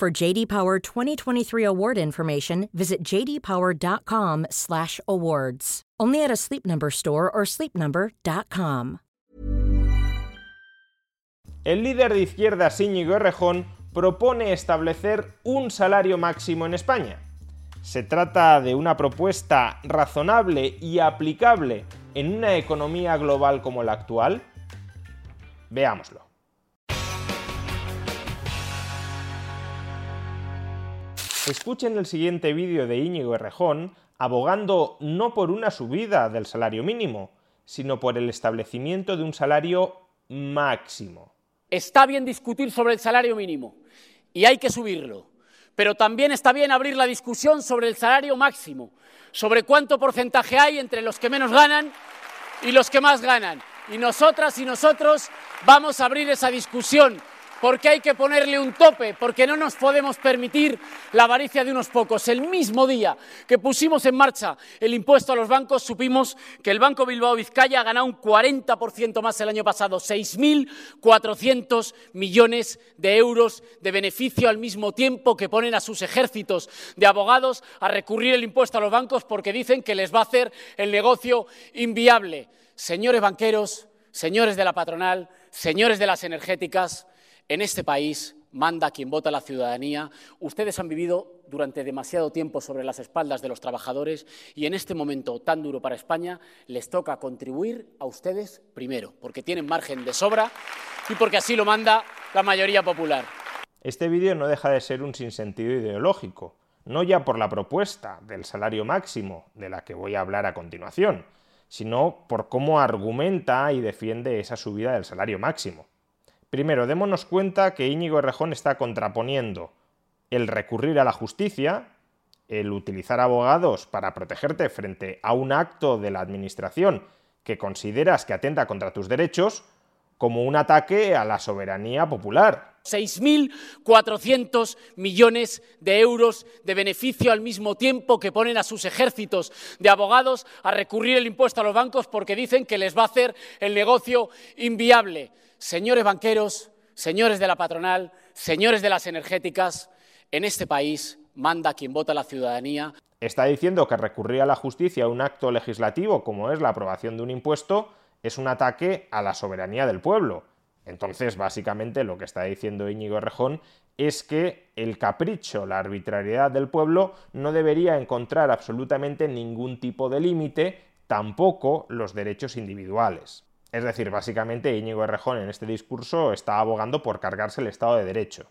For JD Power 2023 award information, visit jdpower.com/awards. Only at a Sleep Number store or sleepnumber.com. El líder de izquierdas Íñigo Errejón propone establecer un salario máximo en España. Se trata de una propuesta razonable y aplicable en una economía global como la actual. Veámoslo. Escuchen el siguiente vídeo de Íñigo Errejón abogando no por una subida del salario mínimo, sino por el establecimiento de un salario máximo. Está bien discutir sobre el salario mínimo y hay que subirlo, pero también está bien abrir la discusión sobre el salario máximo, sobre cuánto porcentaje hay entre los que menos ganan y los que más ganan. Y nosotras y nosotros vamos a abrir esa discusión porque hay que ponerle un tope, porque no nos podemos permitir la avaricia de unos pocos. El mismo día que pusimos en marcha el impuesto a los bancos, supimos que el Banco Bilbao Vizcaya ha ganado un 40% más el año pasado, 6.400 millones de euros de beneficio al mismo tiempo que ponen a sus ejércitos de abogados a recurrir el impuesto a los bancos porque dicen que les va a hacer el negocio inviable. Señores banqueros, señores de la patronal, señores de las energéticas, en este país manda quien vota la ciudadanía. Ustedes han vivido durante demasiado tiempo sobre las espaldas de los trabajadores y en este momento tan duro para España les toca contribuir a ustedes primero, porque tienen margen de sobra y porque así lo manda la mayoría popular. Este vídeo no deja de ser un sinsentido ideológico, no ya por la propuesta del salario máximo, de la que voy a hablar a continuación, sino por cómo argumenta y defiende esa subida del salario máximo. Primero, démonos cuenta que Íñigo Errejón está contraponiendo el recurrir a la justicia, el utilizar abogados para protegerte frente a un acto de la Administración que consideras que atenta contra tus derechos, como un ataque a la soberanía popular. 6.400 millones de euros de beneficio al mismo tiempo que ponen a sus ejércitos de abogados a recurrir el impuesto a los bancos porque dicen que les va a hacer el negocio inviable señores banqueros, señores de la patronal, señores de las energéticas, en este país manda quien vota la ciudadanía. Está diciendo que recurrir a la justicia a un acto legislativo como es la aprobación de un impuesto es un ataque a la soberanía del pueblo. Entonces, básicamente lo que está diciendo Íñigo Errejón es que el capricho, la arbitrariedad del pueblo no debería encontrar absolutamente ningún tipo de límite, tampoco los derechos individuales. Es decir, básicamente Íñigo Errejón en este discurso está abogando por cargarse el Estado de Derecho.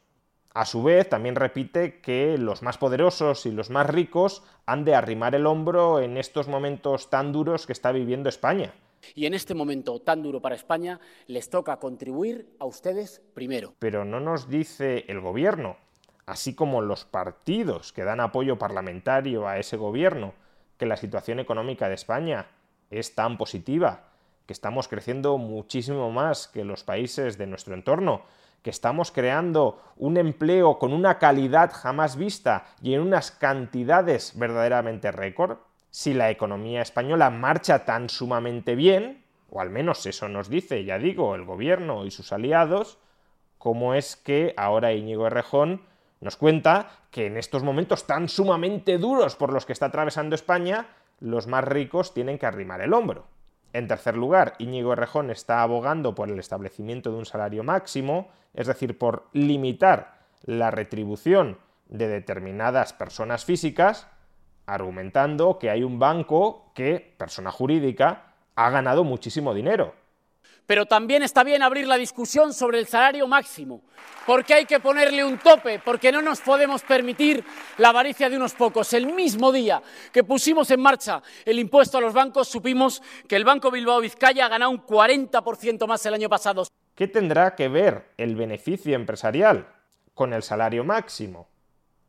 A su vez, también repite que los más poderosos y los más ricos han de arrimar el hombro en estos momentos tan duros que está viviendo España. Y en este momento tan duro para España les toca contribuir a ustedes primero. Pero no nos dice el gobierno, así como los partidos que dan apoyo parlamentario a ese gobierno, que la situación económica de España es tan positiva que estamos creciendo muchísimo más que los países de nuestro entorno, que estamos creando un empleo con una calidad jamás vista y en unas cantidades verdaderamente récord, si la economía española marcha tan sumamente bien, o al menos eso nos dice, ya digo, el gobierno y sus aliados, ¿cómo es que ahora Íñigo Errejón nos cuenta que en estos momentos tan sumamente duros por los que está atravesando España, los más ricos tienen que arrimar el hombro? En tercer lugar, Íñigo Errejón está abogando por el establecimiento de un salario máximo, es decir, por limitar la retribución de determinadas personas físicas, argumentando que hay un banco que, persona jurídica, ha ganado muchísimo dinero. Pero también está bien abrir la discusión sobre el salario máximo, porque hay que ponerle un tope, porque no nos podemos permitir la avaricia de unos pocos. El mismo día que pusimos en marcha el impuesto a los bancos, supimos que el Banco Bilbao Vizcaya ha ganado un 40% más el año pasado. ¿Qué tendrá que ver el beneficio empresarial con el salario máximo?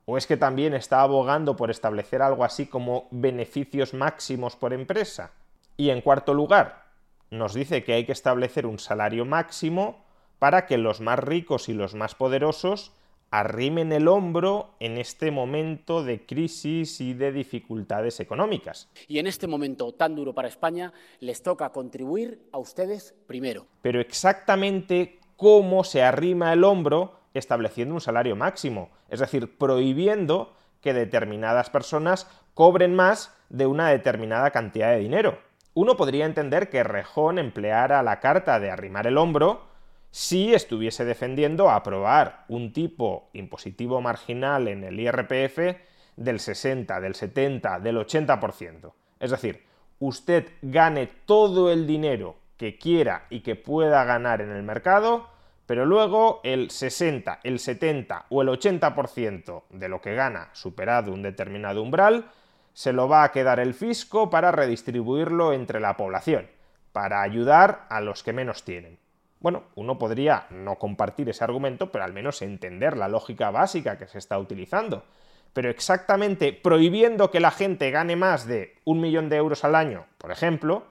¿O es que también está abogando por establecer algo así como beneficios máximos por empresa? Y en cuarto lugar, nos dice que hay que establecer un salario máximo para que los más ricos y los más poderosos arrimen el hombro en este momento de crisis y de dificultades económicas. Y en este momento tan duro para España les toca contribuir a ustedes primero. Pero exactamente cómo se arrima el hombro estableciendo un salario máximo, es decir, prohibiendo que determinadas personas cobren más de una determinada cantidad de dinero. Uno podría entender que Rejón empleara la carta de arrimar el hombro si estuviese defendiendo aprobar un tipo impositivo marginal en el IRPF del 60, del 70, del 80%. Es decir, usted gane todo el dinero que quiera y que pueda ganar en el mercado, pero luego el 60, el 70 o el 80% de lo que gana superado un determinado umbral, se lo va a quedar el fisco para redistribuirlo entre la población, para ayudar a los que menos tienen. Bueno, uno podría no compartir ese argumento, pero al menos entender la lógica básica que se está utilizando. Pero exactamente prohibiendo que la gente gane más de un millón de euros al año, por ejemplo,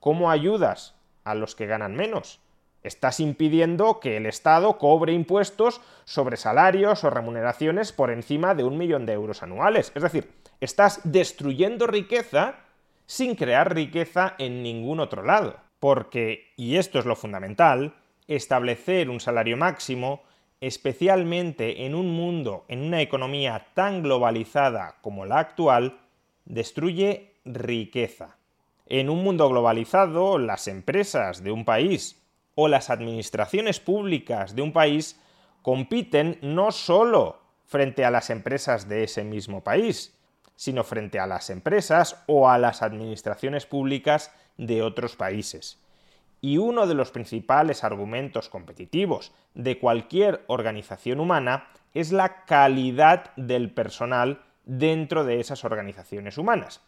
¿cómo ayudas a los que ganan menos? Estás impidiendo que el Estado cobre impuestos sobre salarios o remuneraciones por encima de un millón de euros anuales. Es decir, estás destruyendo riqueza sin crear riqueza en ningún otro lado porque, y esto es lo fundamental, establecer un salario máximo, especialmente en un mundo, en una economía tan globalizada como la actual, destruye riqueza. En un mundo globalizado, las empresas de un país o las administraciones públicas de un país compiten no solo frente a las empresas de ese mismo país, sino frente a las empresas o a las administraciones públicas de otros países. Y uno de los principales argumentos competitivos de cualquier organización humana es la calidad del personal dentro de esas organizaciones humanas,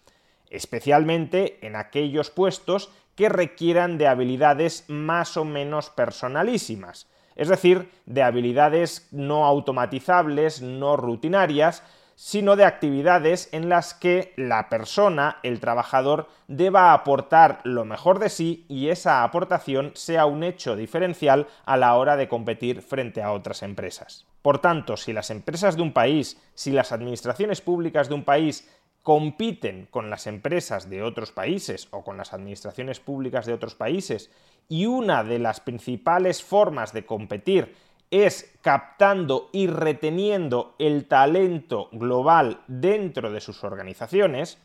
especialmente en aquellos puestos que requieran de habilidades más o menos personalísimas, es decir, de habilidades no automatizables, no rutinarias, sino de actividades en las que la persona, el trabajador, deba aportar lo mejor de sí y esa aportación sea un hecho diferencial a la hora de competir frente a otras empresas. Por tanto, si las empresas de un país, si las administraciones públicas de un país compiten con las empresas de otros países o con las administraciones públicas de otros países y una de las principales formas de competir es captando y reteniendo el talento global dentro de sus organizaciones,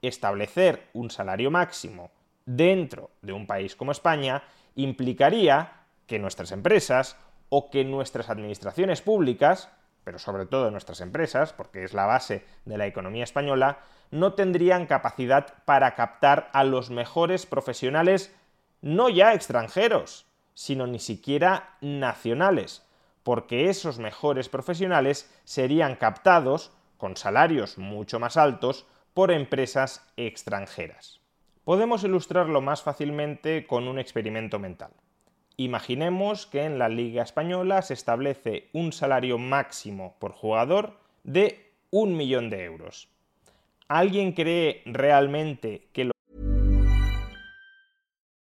establecer un salario máximo dentro de un país como España implicaría que nuestras empresas o que nuestras administraciones públicas, pero sobre todo nuestras empresas, porque es la base de la economía española, no tendrían capacidad para captar a los mejores profesionales, no ya extranjeros, sino ni siquiera nacionales, porque esos mejores profesionales serían captados, con salarios mucho más altos, por empresas extranjeras. Podemos ilustrarlo más fácilmente con un experimento mental. Imaginemos que en la Liga Española se establece un salario máximo por jugador de un millón de euros. ¿Alguien cree realmente que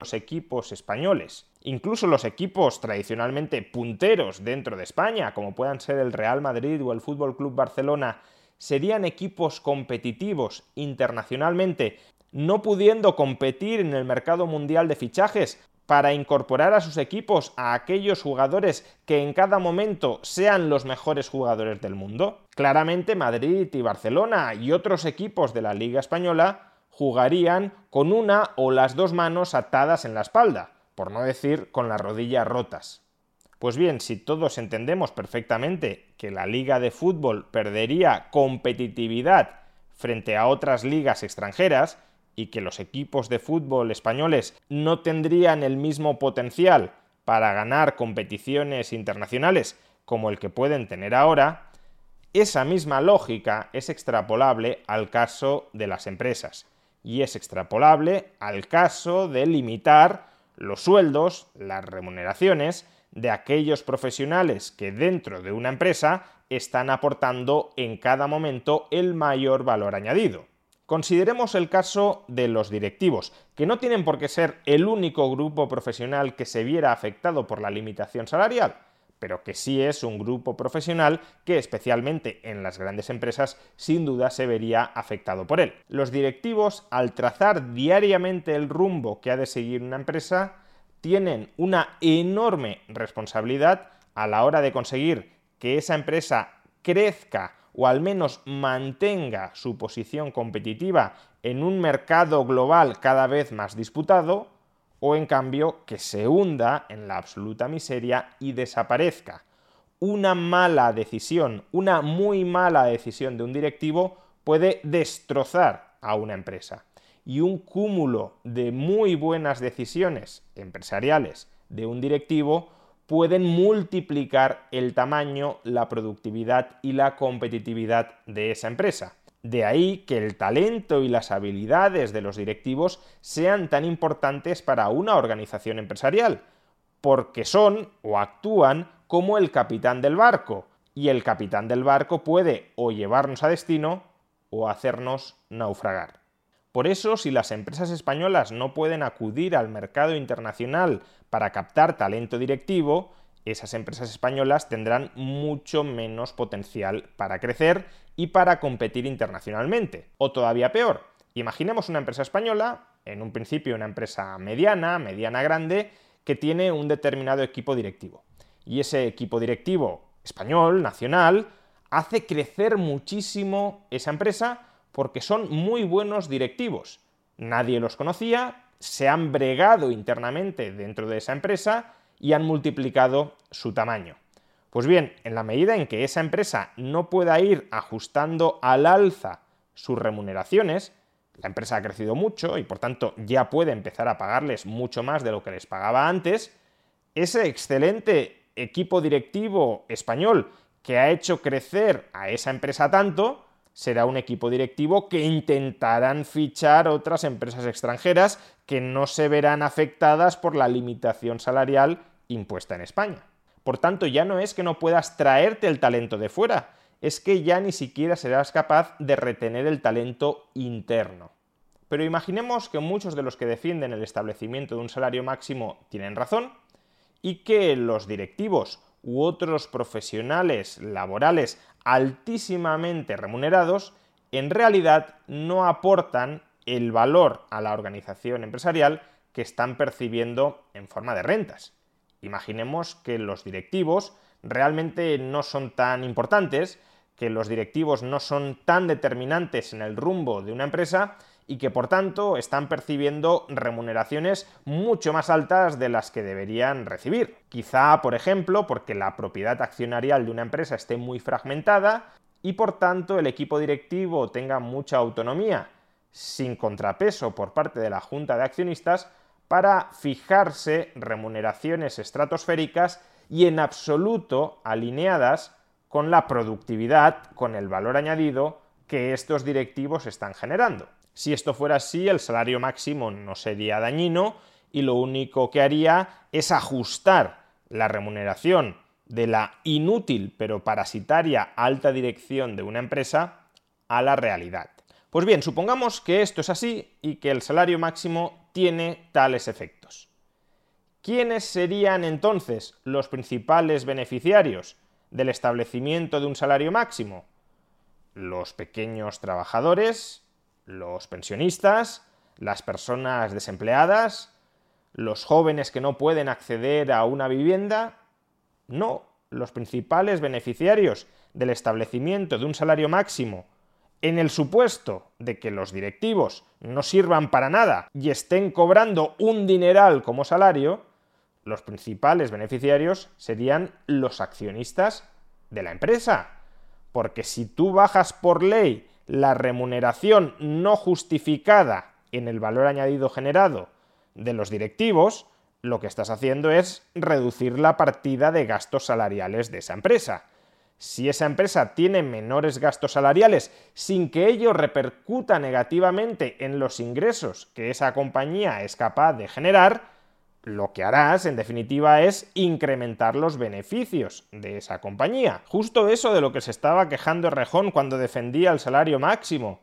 Los equipos españoles, incluso los equipos tradicionalmente punteros dentro de España, como puedan ser el Real Madrid o el Fútbol Club Barcelona, serían equipos competitivos internacionalmente, no pudiendo competir en el mercado mundial de fichajes para incorporar a sus equipos a aquellos jugadores que en cada momento sean los mejores jugadores del mundo? Claramente Madrid y Barcelona y otros equipos de la Liga Española jugarían con una o las dos manos atadas en la espalda, por no decir con las rodillas rotas. Pues bien, si todos entendemos perfectamente que la liga de fútbol perdería competitividad frente a otras ligas extranjeras y que los equipos de fútbol españoles no tendrían el mismo potencial para ganar competiciones internacionales como el que pueden tener ahora, esa misma lógica es extrapolable al caso de las empresas y es extrapolable al caso de limitar los sueldos, las remuneraciones de aquellos profesionales que dentro de una empresa están aportando en cada momento el mayor valor añadido. Consideremos el caso de los directivos, que no tienen por qué ser el único grupo profesional que se viera afectado por la limitación salarial pero que sí es un grupo profesional que especialmente en las grandes empresas sin duda se vería afectado por él. Los directivos, al trazar diariamente el rumbo que ha de seguir una empresa, tienen una enorme responsabilidad a la hora de conseguir que esa empresa crezca o al menos mantenga su posición competitiva en un mercado global cada vez más disputado, o en cambio que se hunda en la absoluta miseria y desaparezca. Una mala decisión, una muy mala decisión de un directivo puede destrozar a una empresa. Y un cúmulo de muy buenas decisiones empresariales de un directivo pueden multiplicar el tamaño, la productividad y la competitividad de esa empresa. De ahí que el talento y las habilidades de los directivos sean tan importantes para una organización empresarial, porque son o actúan como el capitán del barco, y el capitán del barco puede o llevarnos a destino o hacernos naufragar. Por eso, si las empresas españolas no pueden acudir al mercado internacional para captar talento directivo, esas empresas españolas tendrán mucho menos potencial para crecer y para competir internacionalmente. O todavía peor, imaginemos una empresa española, en un principio una empresa mediana, mediana grande, que tiene un determinado equipo directivo. Y ese equipo directivo español, nacional, hace crecer muchísimo esa empresa porque son muy buenos directivos. Nadie los conocía, se han bregado internamente dentro de esa empresa y han multiplicado su tamaño. Pues bien, en la medida en que esa empresa no pueda ir ajustando al alza sus remuneraciones, la empresa ha crecido mucho y por tanto ya puede empezar a pagarles mucho más de lo que les pagaba antes, ese excelente equipo directivo español que ha hecho crecer a esa empresa tanto, será un equipo directivo que intentarán fichar otras empresas extranjeras que no se verán afectadas por la limitación salarial impuesta en España. Por tanto, ya no es que no puedas traerte el talento de fuera, es que ya ni siquiera serás capaz de retener el talento interno. Pero imaginemos que muchos de los que defienden el establecimiento de un salario máximo tienen razón y que los directivos u otros profesionales laborales altísimamente remunerados en realidad no aportan el valor a la organización empresarial que están percibiendo en forma de rentas. Imaginemos que los directivos realmente no son tan importantes, que los directivos no son tan determinantes en el rumbo de una empresa y que por tanto están percibiendo remuneraciones mucho más altas de las que deberían recibir. Quizá, por ejemplo, porque la propiedad accionarial de una empresa esté muy fragmentada y por tanto el equipo directivo tenga mucha autonomía, sin contrapeso por parte de la Junta de Accionistas, para fijarse remuneraciones estratosféricas y en absoluto alineadas con la productividad, con el valor añadido que estos directivos están generando. Si esto fuera así, el salario máximo no sería dañino y lo único que haría es ajustar la remuneración de la inútil pero parasitaria alta dirección de una empresa a la realidad. Pues bien, supongamos que esto es así y que el salario máximo tiene tales efectos. ¿Quiénes serían entonces los principales beneficiarios del establecimiento de un salario máximo? Los pequeños trabajadores, los pensionistas, las personas desempleadas, los jóvenes que no pueden acceder a una vivienda. No, los principales beneficiarios del establecimiento de un salario máximo en el supuesto de que los directivos no sirvan para nada y estén cobrando un dineral como salario, los principales beneficiarios serían los accionistas de la empresa. Porque si tú bajas por ley la remuneración no justificada en el valor añadido generado de los directivos, lo que estás haciendo es reducir la partida de gastos salariales de esa empresa. Si esa empresa tiene menores gastos salariales sin que ello repercuta negativamente en los ingresos que esa compañía es capaz de generar, lo que harás, en definitiva, es incrementar los beneficios de esa compañía. Justo eso de lo que se estaba quejando Rejón cuando defendía el salario máximo,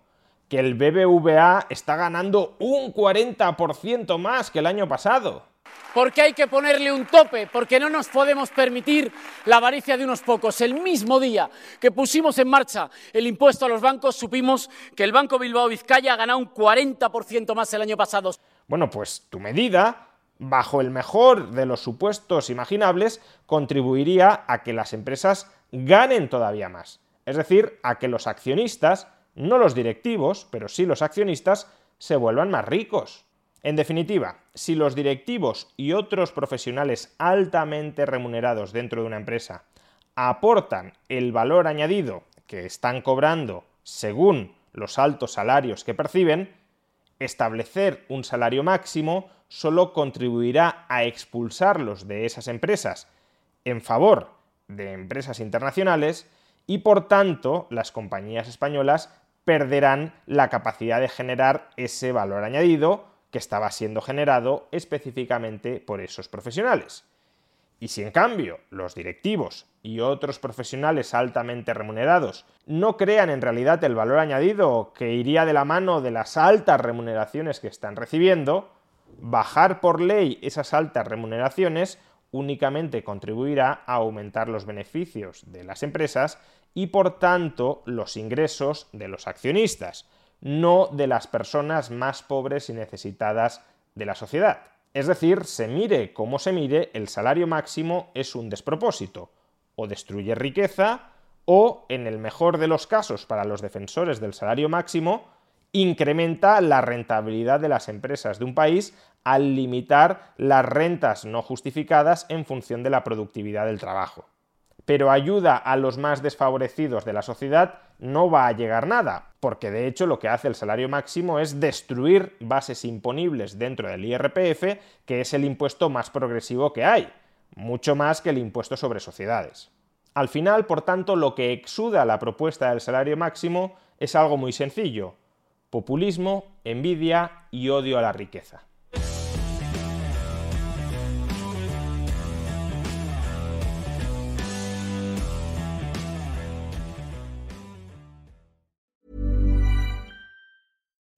que el BBVA está ganando un 40% más que el año pasado porque hay que ponerle un tope, porque no nos podemos permitir la avaricia de unos pocos. El mismo día que pusimos en marcha el impuesto a los bancos, supimos que el Banco Bilbao Vizcaya ha ganado un 40% más el año pasado. Bueno, pues tu medida, bajo el mejor de los supuestos imaginables, contribuiría a que las empresas ganen todavía más. Es decir, a que los accionistas, no los directivos, pero sí los accionistas, se vuelvan más ricos. En definitiva, si los directivos y otros profesionales altamente remunerados dentro de una empresa aportan el valor añadido que están cobrando según los altos salarios que perciben, establecer un salario máximo solo contribuirá a expulsarlos de esas empresas en favor de empresas internacionales y por tanto las compañías españolas perderán la capacidad de generar ese valor añadido que estaba siendo generado específicamente por esos profesionales. Y si en cambio los directivos y otros profesionales altamente remunerados no crean en realidad el valor añadido que iría de la mano de las altas remuneraciones que están recibiendo, bajar por ley esas altas remuneraciones únicamente contribuirá a aumentar los beneficios de las empresas y por tanto los ingresos de los accionistas, no de las personas más pobres y necesitadas de la sociedad. Es decir, se mire como se mire, el salario máximo es un despropósito. O destruye riqueza, o, en el mejor de los casos para los defensores del salario máximo, incrementa la rentabilidad de las empresas de un país al limitar las rentas no justificadas en función de la productividad del trabajo. Pero ayuda a los más desfavorecidos de la sociedad, no va a llegar nada, porque de hecho lo que hace el salario máximo es destruir bases imponibles dentro del IRPF, que es el impuesto más progresivo que hay, mucho más que el impuesto sobre sociedades. Al final, por tanto, lo que exuda la propuesta del salario máximo es algo muy sencillo, populismo, envidia y odio a la riqueza.